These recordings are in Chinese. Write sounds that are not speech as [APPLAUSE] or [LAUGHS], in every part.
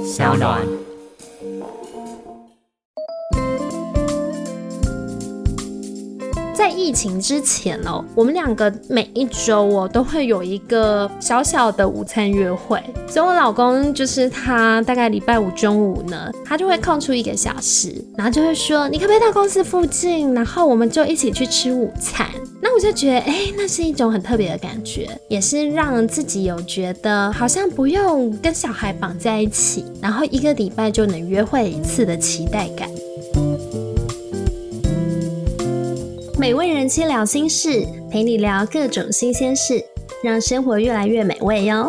小暖。在疫情之前哦，我们两个每一周哦都会有一个小小的午餐约会。所以我老公就是他大概礼拜五中午呢，他就会空出一个小时，然后就会说你可不可以到公司附近，然后我们就一起去吃午餐。那我就觉得哎，那是一种很特别的感觉，也是让自己有觉得好像不用跟小孩绑在一起，然后一个礼拜就能约会一次的期待感。美味人妻聊心事，陪你聊各种新鲜事，让生活越来越美味哟。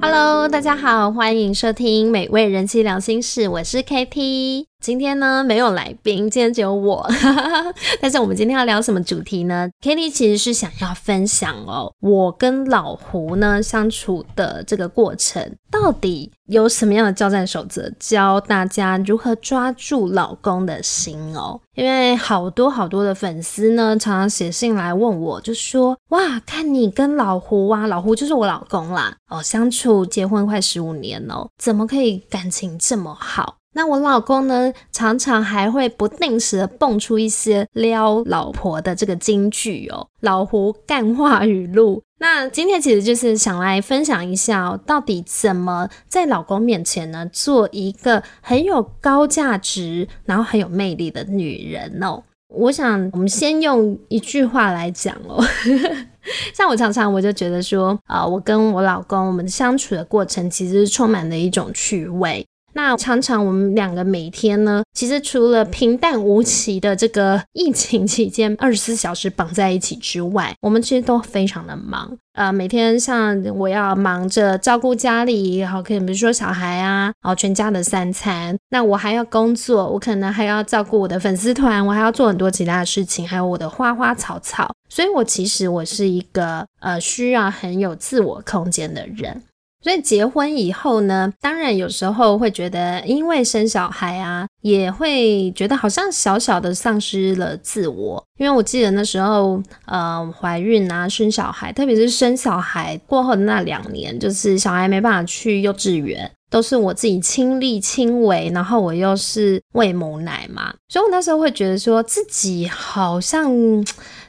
Hello，大家好，欢迎收听美味人妻聊心事，我是 KT。今天呢没有来宾，今天只有我。[LAUGHS] 但是我们今天要聊什么主题呢？Kitty 其实是想要分享哦，我跟老胡呢相处的这个过程，到底有什么样的交战守则，教大家如何抓住老公的心哦。因为好多好多的粉丝呢，常常写信来问我，就说哇，看你跟老胡啊，老胡就是我老公啦，哦，相处结婚快十五年哦，怎么可以感情这么好？那我老公呢，常常还会不定时的蹦出一些撩老婆的这个金句哦，老胡干话语录。那今天其实就是想来分享一下，到底怎么在老公面前呢，做一个很有高价值，然后很有魅力的女人哦。我想我们先用一句话来讲哦，[LAUGHS] 像我常常我就觉得说，啊，我跟我老公我们相处的过程，其实是充满了一种趣味。那常常我们两个每天呢，其实除了平淡无奇的这个疫情期间二十四小时绑在一起之外，我们其实都非常的忙。呃，每天像我要忙着照顾家里，好，可能比如说小孩啊，然后全家的三餐。那我还要工作，我可能还要照顾我的粉丝团，我还要做很多其他的事情，还有我的花花草草。所以，我其实我是一个呃需要很有自我空间的人。所以结婚以后呢，当然有时候会觉得，因为生小孩啊，也会觉得好像小小的丧失了自我。因为我记得那时候，呃，怀孕啊，生小孩，特别是生小孩过后的那两年，就是小孩没办法去幼稚园，都是我自己亲力亲为，然后我又是喂母奶嘛，所以我那时候会觉得说自己好像。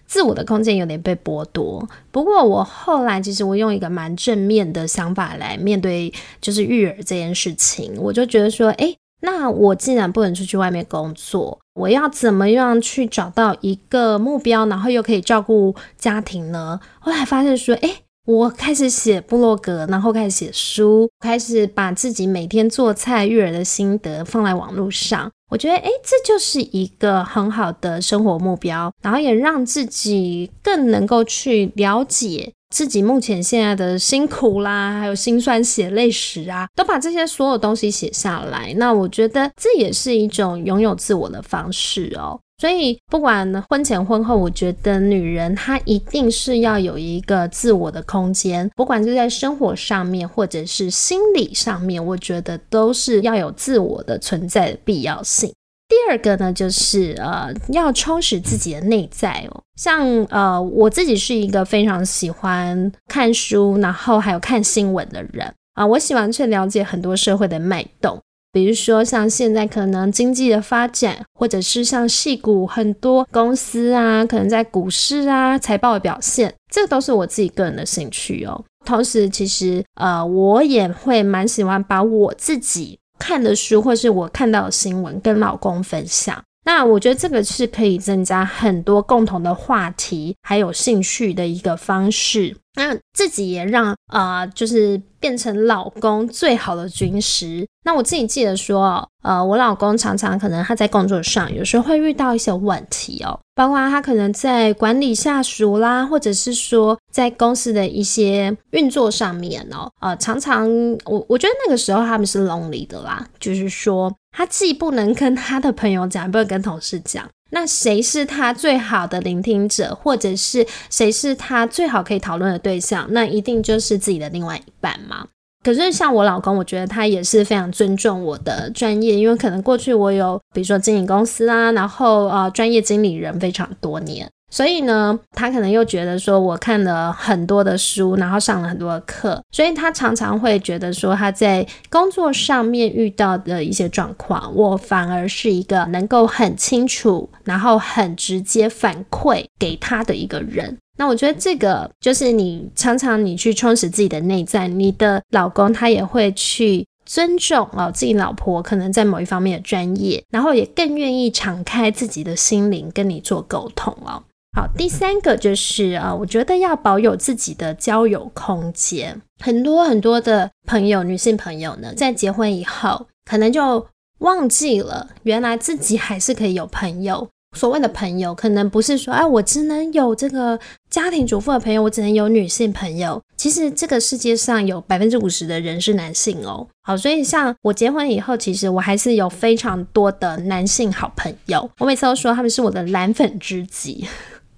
自我的空间有点被剥夺，不过我后来其实我用一个蛮正面的想法来面对，就是育儿这件事情，我就觉得说，哎，那我既然不能出去外面工作，我要怎么样去找到一个目标，然后又可以照顾家庭呢？后来发现说，哎，我开始写部落格，然后开始写书，开始把自己每天做菜育儿的心得放在网络上。我觉得，哎，这就是一个很好的生活目标，然后也让自己更能够去了解自己目前现在的辛苦啦，还有辛酸血泪史啊，都把这些所有东西写下来。那我觉得这也是一种拥有自我的方式哦。所以，不管婚前婚后，我觉得女人她一定是要有一个自我的空间，不管是在生活上面，或者是心理上面，我觉得都是要有自我的存在的必要性。第二个呢，就是呃，要充实自己的内在哦。像呃，我自己是一个非常喜欢看书，然后还有看新闻的人啊，我喜欢去了解很多社会的脉动。比如说，像现在可能经济的发展，或者是像戏股很多公司啊，可能在股市啊财报的表现，这都是我自己个人的兴趣哦。同时，其实呃，我也会蛮喜欢把我自己看的书，或是我看到的新闻跟老公分享。那我觉得这个是可以增加很多共同的话题，还有兴趣的一个方式。那自己也让啊，就是变成老公最好的军师。那我自己记得说，呃，我老公常常可能他在工作上有时候会遇到一些问题哦，包括他可能在管理下属啦，或者是说在公司的一些运作上面哦，呃，常常我我觉得那个时候他们是 lonely 的啦，就是说他既不能跟他的朋友讲，不能跟同事讲。那谁是他最好的聆听者，或者是谁是他最好可以讨论的对象？那一定就是自己的另外一半嘛。可是像我老公，我觉得他也是非常尊重我的专业，因为可能过去我有比如说经营公司啊，然后呃专业经理人非常多年，所以呢，他可能又觉得说，我看了很多的书，然后上了很多的课，所以他常常会觉得说，他在工作上面遇到的一些状况，我反而是一个能够很清楚，然后很直接反馈给他的一个人。那我觉得这个就是你常常你去充实自己的内在，你的老公他也会去。尊重哦，自己老婆可能在某一方面的专业，然后也更愿意敞开自己的心灵跟你做沟通哦。好，第三个就是啊，我觉得要保有自己的交友空间。很多很多的朋友，女性朋友呢，在结婚以后，可能就忘记了原来自己还是可以有朋友。所谓的朋友，可能不是说，哎，我只能有这个家庭主妇的朋友，我只能有女性朋友。其实这个世界上有百分之五十的人是男性哦。好，所以像我结婚以后，其实我还是有非常多的男性好朋友。我每次都说他们是我的蓝粉知己。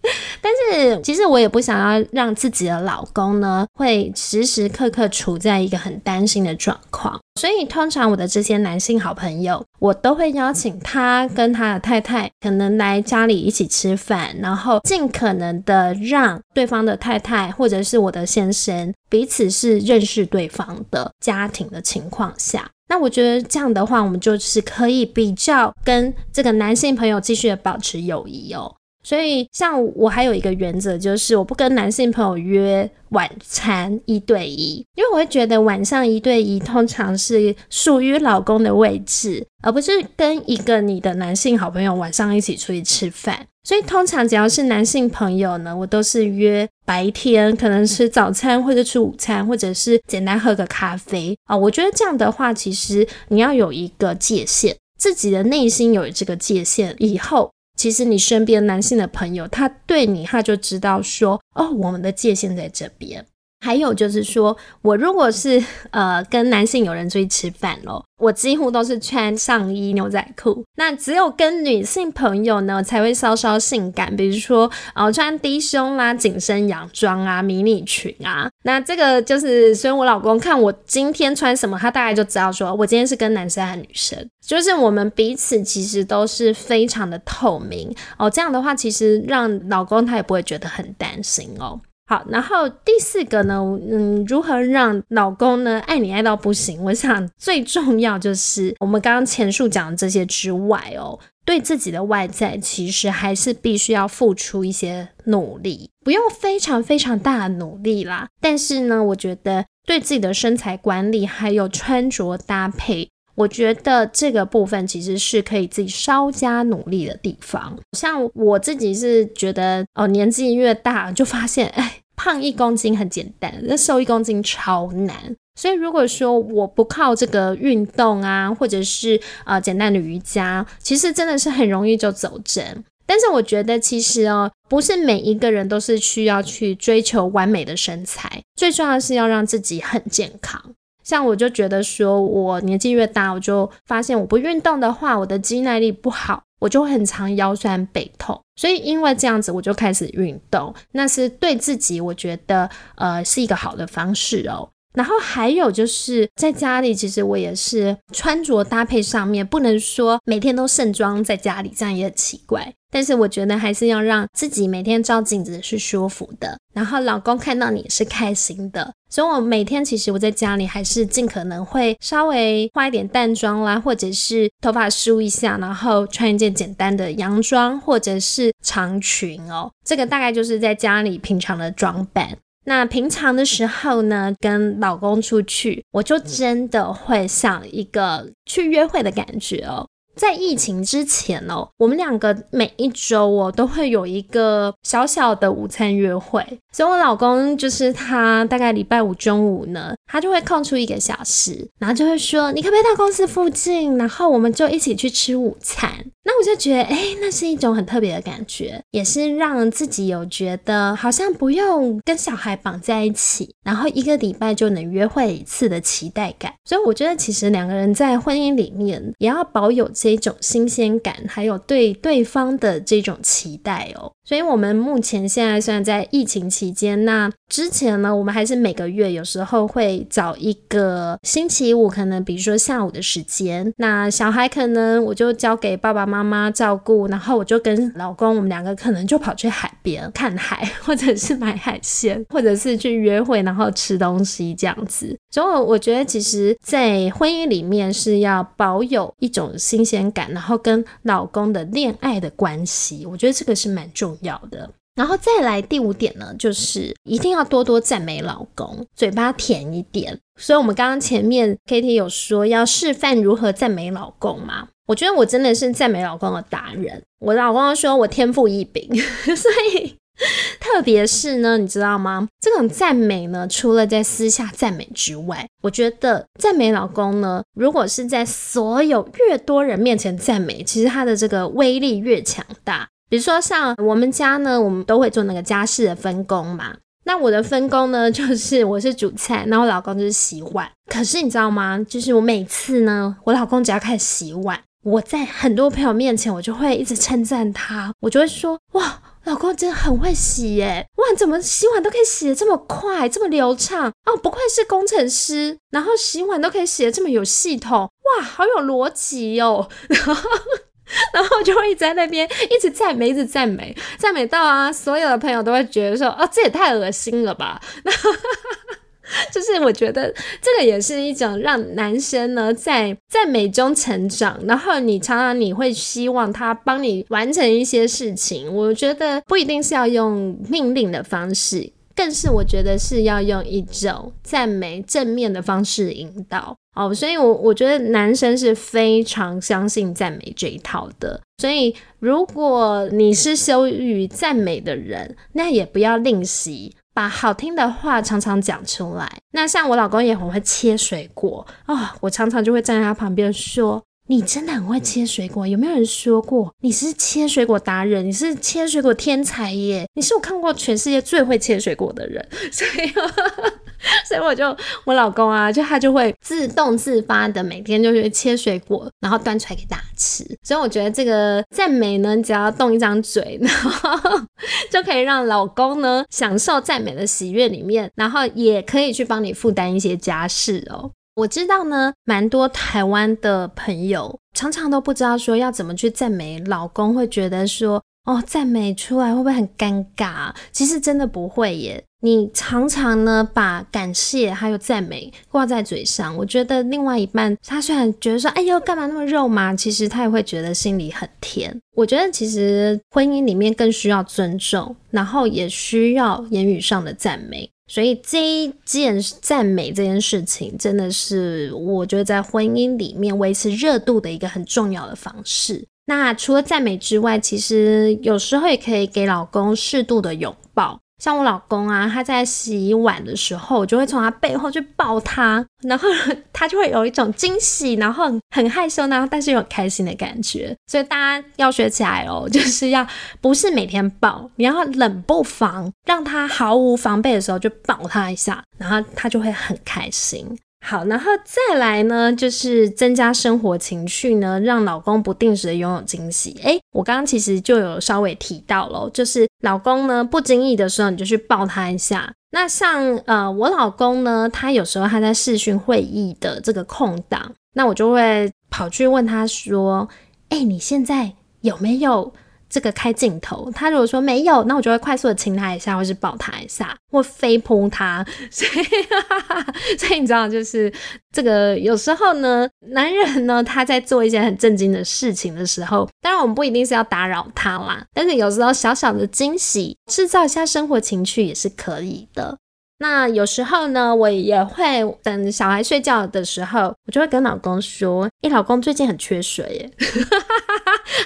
[LAUGHS] 但是其实我也不想要让自己的老公呢，会时时刻刻处在一个很担心的状况。所以通常我的这些男性好朋友，我都会邀请他跟他的太太可能来家里一起吃饭，然后尽可能的让对方的太太或者是我的先生彼此是认识对方的家庭的情况下，那我觉得这样的话，我们就是可以比较跟这个男性朋友继续保持友谊哦。所以，像我还有一个原则，就是我不跟男性朋友约晚餐一对一，因为我会觉得晚上一对一通常是属于老公的位置，而不是跟一个你的男性好朋友晚上一起出去吃饭。所以，通常只要是男性朋友呢，我都是约白天，可能吃早餐或者吃午餐，或者是简单喝个咖啡啊。我觉得这样的话，其实你要有一个界限，自己的内心有这个界限以后。其实你身边男性的朋友，他对你，他就知道说，哦，我们的界限在这边。还有就是说，我如果是呃跟男性有人出去吃饭咯，我几乎都是穿上衣牛仔裤。那只有跟女性朋友呢，才会稍稍性感，比如说呃穿低胸啦、紧身洋装啊、迷你裙啊。那这个就是，所以我老公看我今天穿什么，他大概就知道说我今天是跟男生还是女生。就是我们彼此其实都是非常的透明哦。这样的话，其实让老公他也不会觉得很担心哦。好，然后第四个呢，嗯，如何让老公呢爱你爱到不行？我想最重要就是我们刚刚前述讲的这些之外哦，对自己的外在其实还是必须要付出一些努力，不用非常非常大的努力啦。但是呢，我觉得对自己的身材管理还有穿着搭配。我觉得这个部分其实是可以自己稍加努力的地方。像我自己是觉得，哦，年纪越大就发现，哎，胖一公斤很简单，那瘦一公斤超难。所以如果说我不靠这个运动啊，或者是呃简单的瑜伽，其实真的是很容易就走针。但是我觉得其实哦，不是每一个人都是需要去追求完美的身材，最重要的是要让自己很健康。像我就觉得说，我年纪越大，我就发现我不运动的话，我的肌耐力不好，我就会很常腰酸背痛。所以因为这样子，我就开始运动，那是对自己我觉得呃是一个好的方式哦。然后还有就是在家里，其实我也是穿着搭配上面不能说每天都盛装在家里，这样也很奇怪。但是我觉得还是要让自己每天照镜子是舒服的，然后老公看到你是开心的。所以我每天其实我在家里还是尽可能会稍微化一点淡妆啦，或者是头发梳一下，然后穿一件简单的洋装或者是长裙哦。这个大概就是在家里平常的装扮。那平常的时候呢，跟老公出去，我就真的会像一个去约会的感觉哦。在疫情之前哦，我们两个每一周哦都会有一个小小的午餐约会，所以我老公就是他大概礼拜五中午呢，他就会空出一个小时，然后就会说你可不可以到公司附近，然后我们就一起去吃午餐。那我就觉得，哎，那是一种很特别的感觉，也是让自己有觉得好像不用跟小孩绑在一起，然后一个礼拜就能约会一次的期待感。所以我觉得，其实两个人在婚姻里面也要保有这。这种新鲜感，还有对对方的这种期待哦。所以，我们目前现在虽然在疫情期间，那之前呢，我们还是每个月有时候会找一个星期五，可能比如说下午的时间，那小孩可能我就交给爸爸妈妈照顾，然后我就跟老公，我们两个可能就跑去海边看海，或者是买海鲜，或者是去约会，然后吃东西这样子。所以，我觉得其实，在婚姻里面是要保有一种新鲜感，然后跟老公的恋爱的关系，我觉得这个是蛮重。要的，然后再来第五点呢，就是一定要多多赞美老公，嘴巴甜一点。所以，我们刚刚前面 Kitty 有说要示范如何赞美老公嘛？我觉得我真的是赞美老公的达人。我老公说我天赋异禀，[LAUGHS] 所以特别是呢，你知道吗？这种赞美呢，除了在私下赞美之外，我觉得赞美老公呢，如果是在所有越多人面前赞美，其实他的这个威力越强大。比如说像我们家呢，我们都会做那个家事的分工嘛。那我的分工呢，就是我是煮菜，然后老公就是洗碗。可是你知道吗？就是我每次呢，我老公只要开始洗碗，我在很多朋友面前，我就会一直称赞他，我就会说：哇，老公真的很会洗耶！哇，怎么洗碗都可以洗得这么快，这么流畅哦？不愧是工程师，然后洗碗都可以洗得这么有系统，哇，好有逻辑哦。[LAUGHS] 然后就会一直在那边一直赞美，一直赞美，赞美到啊，所有的朋友都会觉得说，哦，这也太恶心了吧。[LAUGHS] 就是我觉得这个也是一种让男生呢在赞美中成长。然后你常常你会希望他帮你完成一些事情，我觉得不一定是要用命令的方式。更是我觉得是要用一种赞美正面的方式引导哦，所以，我我觉得男生是非常相信赞美这一套的。所以，如果你是羞于赞美的人，那也不要吝惜，把好听的话常常讲出来。那像我老公也很会切水果啊，我常常就会站在他旁边说。你真的很会切水果，有没有人说过你是切水果达人？你是切水果天才耶！你是我看过全世界最会切水果的人，[LAUGHS] 所以，所以我就我老公啊，就他就会自动自发的每天就是切水果，然后端出来给大家吃。所以我觉得这个赞美呢，只要动一张嘴，然后就可以让老公呢享受赞美的喜悦里面，然后也可以去帮你负担一些家事哦。我知道呢，蛮多台湾的朋友常常都不知道说要怎么去赞美老公，会觉得说哦，赞美出来会不会很尴尬？其实真的不会耶。你常常呢把感谢还有赞美挂在嘴上，我觉得另外一半他虽然觉得说哎呦干嘛那么肉麻，其实他也会觉得心里很甜。我觉得其实婚姻里面更需要尊重，然后也需要言语上的赞美。所以这一件赞美这件事情，真的是我觉得在婚姻里面维持热度的一个很重要的方式。那除了赞美之外，其实有时候也可以给老公适度的拥抱。像我老公啊，他在洗碗的时候，我就会从他背后去抱他，然后 [LAUGHS] 他就会有一种惊喜，然后很害羞，然后但是又很开心的感觉。所以大家要学起来哦，[LAUGHS] 就是要不是每天抱，你要冷不防让他毫无防备的时候就抱他一下，然后他就会很开心。好，然后再来呢，就是增加生活情趣呢，让老公不定时的拥有惊喜。诶，我刚刚其实就有稍微提到了，就是老公呢不经意的时候，你就去抱他一下。那像呃我老公呢，他有时候他在视讯会议的这个空档，那我就会跑去问他说：“哎，你现在有没有？”这个开镜头，他如果说没有，那我就会快速的亲他一下，或是抱他一下，或飞扑他。所以，所以你知道，就是这个有时候呢，男人呢他在做一些很震惊的事情的时候，当然我们不一定是要打扰他啦，但是有时候小小的惊喜，制造一下生活情趣也是可以的。那有时候呢，我也会等小孩睡觉的时候，我就会跟老公说：“哎，老公最近很缺水耶，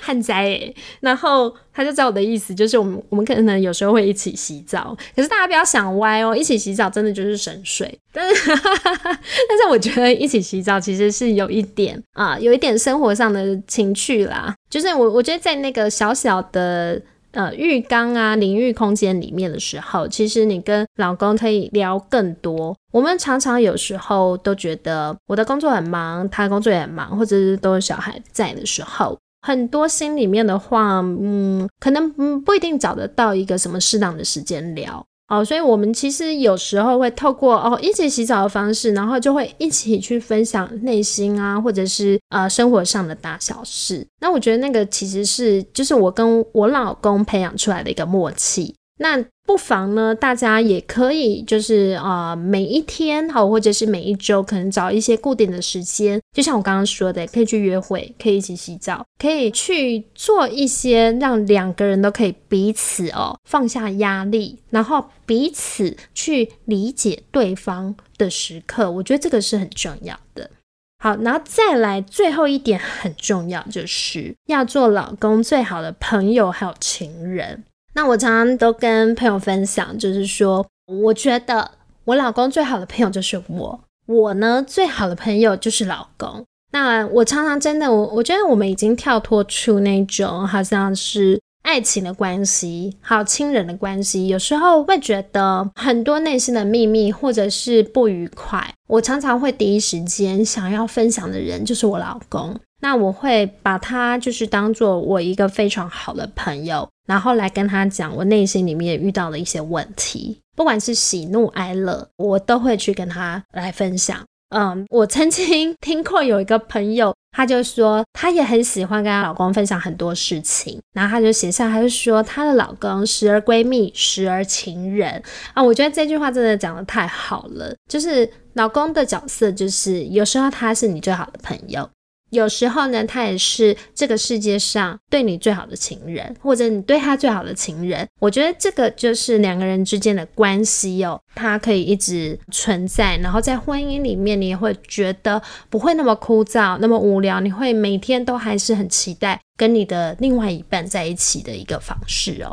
旱灾耶。”然后他就知道我的意思，就是我们我们可能有时候会一起洗澡，可是大家不要想歪哦，一起洗澡真的就是省水。但是但是我觉得一起洗澡其实是有一点啊，有一点生活上的情趣啦，就是我我觉得在那个小小的。呃浴缸啊淋浴空间里面的时候，其实你跟老公可以聊更多。我们常常有时候都觉得我的工作很忙，他工作也很忙，或者是都有小孩在的时候，很多心里面的话，嗯，可能不一定找得到一个什么适当的时间聊。哦，所以我们其实有时候会透过哦一起洗澡的方式，然后就会一起去分享内心啊，或者是呃生活上的大小事。那我觉得那个其实是就是我跟我老公培养出来的一个默契。那不妨呢，大家也可以就是啊，每一天好，或者是每一周，可能找一些固定的时间，就像我刚刚说的，可以去约会，可以一起洗澡，可以去做一些让两个人都可以彼此哦放下压力，然后彼此去理解对方的时刻。我觉得这个是很重要的。好，然后再来最后一点很重要，就是要做老公最好的朋友，还有情人。那我常常都跟朋友分享，就是说，我觉得我老公最好的朋友就是我，我呢最好的朋友就是老公。那我常常真的，我我觉得我们已经跳脱出那种好像是爱情的关系，还有亲人的关系，有时候会觉得很多内心的秘密或者是不愉快，我常常会第一时间想要分享的人就是我老公。那我会把他就是当做我一个非常好的朋友。然后来跟他讲我内心里面遇到的一些问题，不管是喜怒哀乐，我都会去跟他来分享。嗯，我曾经 [LAUGHS] 听过有一个朋友，他就说他也很喜欢跟她老公分享很多事情，然后他就写下，他就说她的老公时而闺蜜，时而情人啊。我觉得这句话真的讲的太好了，就是老公的角色，就是有时候他是你最好的朋友。有时候呢，他也是这个世界上对你最好的情人，或者你对他最好的情人。我觉得这个就是两个人之间的关系哦，它可以一直存在。然后在婚姻里面，你也会觉得不会那么枯燥、那么无聊，你会每天都还是很期待跟你的另外一半在一起的一个方式哦。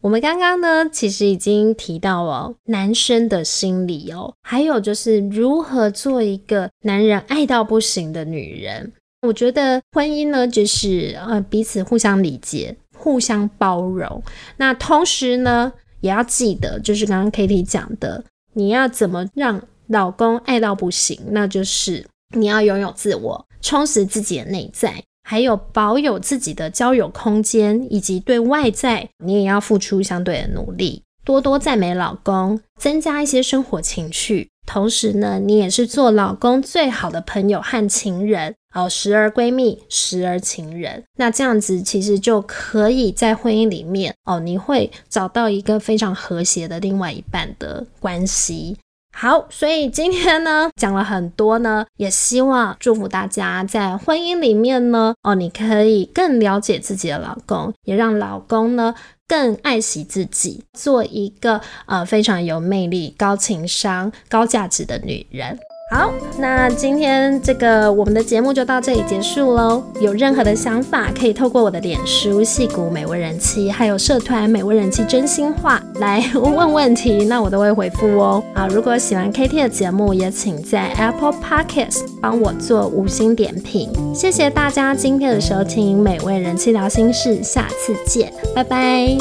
我们刚刚呢，其实已经提到哦，男生的心理哦，还有就是如何做一个男人爱到不行的女人。我觉得婚姻呢，就是呃彼此互相理解、互相包容。那同时呢，也要记得，就是刚刚 Kitty 讲的，你要怎么让老公爱到不行？那就是你要拥有自我，充实自己的内在，还有保有自己的交友空间，以及对外在，你也要付出相对的努力，多多赞美老公，增加一些生活情趣。同时呢，你也是做老公最好的朋友和情人。哦，时而闺蜜，时而情人，那这样子其实就可以在婚姻里面哦，你会找到一个非常和谐的另外一半的关系。好，所以今天呢讲了很多呢，也希望祝福大家在婚姻里面呢哦，你可以更了解自己的老公，也让老公呢更爱惜自己，做一个呃非常有魅力、高情商、高价值的女人。好，那今天这个我们的节目就到这里结束喽。有任何的想法，可以透过我的脸书“戏骨美味人妻”还有社团“美味人妻真心话”来问问题，那我都会回复哦。好，如果喜欢 KT 的节目，也请在 Apple Podcast 帮我做五星点评。谢谢大家今天的收听，美味人气聊心事，下次见，拜拜。